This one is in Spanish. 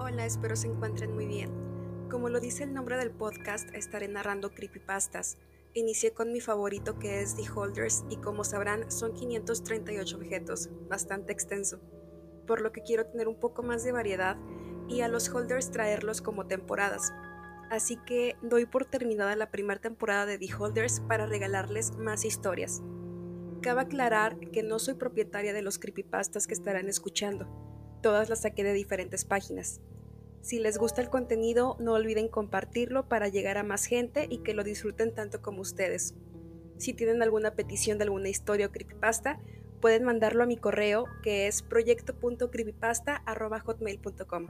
Hola, espero se encuentren muy bien. Como lo dice el nombre del podcast, estaré narrando creepypastas. Inicié con mi favorito que es The Holders y como sabrán son 538 objetos, bastante extenso, por lo que quiero tener un poco más de variedad y a los holders traerlos como temporadas. Así que doy por terminada la primera temporada de The Holders para regalarles más historias. Cabe aclarar que no soy propietaria de los creepypastas que estarán escuchando. Todas las saqué de diferentes páginas. Si les gusta el contenido, no olviden compartirlo para llegar a más gente y que lo disfruten tanto como ustedes. Si tienen alguna petición de alguna historia o creepypasta, pueden mandarlo a mi correo que es proyecto.creepypasta.hotmail.com.